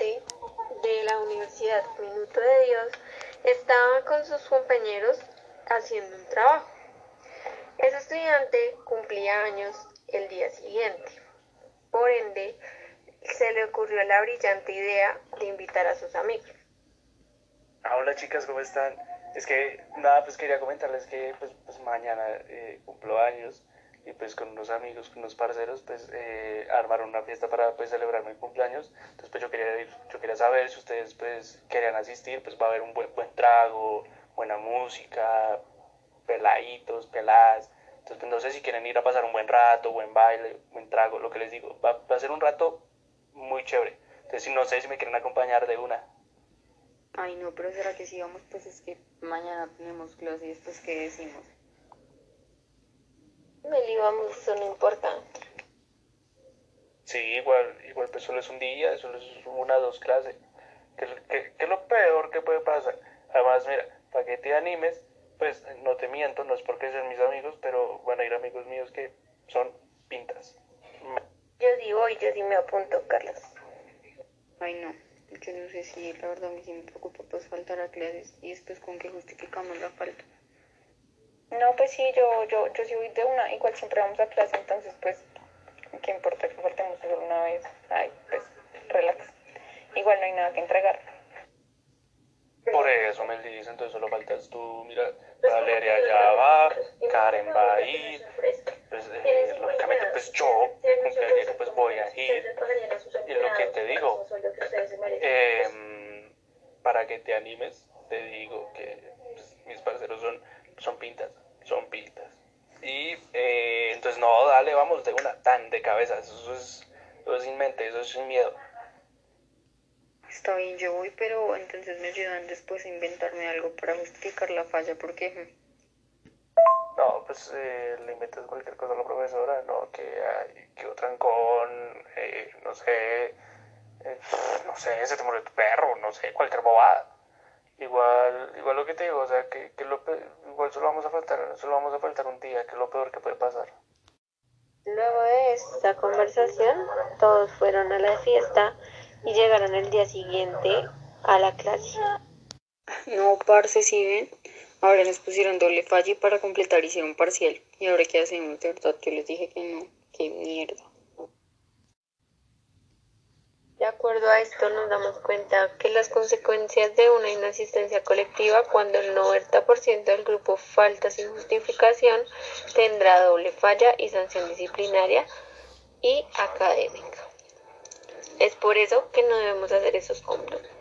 de la Universidad Minuto de Dios estaba con sus compañeros haciendo un trabajo. Ese estudiante cumplía años el día siguiente. Por ende, se le ocurrió la brillante idea de invitar a sus amigos. Ah, hola chicas, ¿cómo están? Es que, nada, pues quería comentarles que pues, pues mañana eh, cumplo años y pues con unos amigos, con unos parceros, pues eh, armaron una fiesta para pues celebrar mi cumpleaños. Entonces pues yo quería ir, yo quería saber si ustedes pues querían asistir, pues va a haber un buen, buen trago, buena música, peladitos, peladas. Entonces pues no sé si quieren ir a pasar un buen rato, buen baile, buen trago, lo que les digo. Va, va a ser un rato muy chévere. Entonces no sé si me quieren acompañar de una. Ay, no, pero ¿será que si vamos? Pues es que mañana tenemos clase y después ¿qué decimos? Meli, vamos, eso no importa. Sí, igual, igual pues solo es un día, solo es una o dos clases. ¿Qué, qué, qué es lo peor que puede pasar? Además, mira, para que te animes, pues no te miento, no es porque sean mis amigos, pero van a ir amigos míos que son pintas. Yo sí voy, yo sí me apunto, Carlos. Ay, no, yo no sé si la verdad a mí sí me preocupa pues faltar a clases y después con qué justificamos la falta. No, pues sí, yo, yo, yo sí voy de una, igual siempre vamos a clase, entonces pues, ¿qué importa que faltemos solo una vez? Ay, pues, relax. Igual no hay nada que entregar. Por eso me dicen, entonces solo faltas tú, mira, Valeria ya va, Karen va a ir, pues eh, lógicamente pues yo, pues voy a ir, y lo que te digo, eh, para que te animes, te digo que pues, mis parceros son, son pintas, son pintas. Y eh, entonces no, dale, vamos de una, tan de cabeza, eso es, eso es sin mente, eso es sin miedo. Está bien, yo voy, pero entonces me ayudan después a inventarme algo para justificar la falla, porque No, pues eh, le inventas cualquier cosa a la profesora, ¿no? Que, hay, que un trancón, eh, no sé, eh, no sé, se te murió tu perro, no sé, cualquier bobada. Igual, igual lo que te digo, o sea, que, que lo, pe- igual solo vamos a faltar, solo vamos a faltar un día, que es lo peor que puede pasar. Luego de esta conversación, todos fueron a la fiesta y llegaron el día siguiente a la clase. no, parce, si ven, ahora nos pusieron doble falla y para completar hicieron parcial. ¿Y ahora qué hacemos? De verdad, yo les dije que no, qué mierda. De acuerdo a esto, nos damos cuenta que las consecuencias de una inasistencia colectiva cuando el 90% del grupo falta sin justificación tendrá doble falla y sanción disciplinaria y académica. Es por eso que no debemos hacer esos cómputos.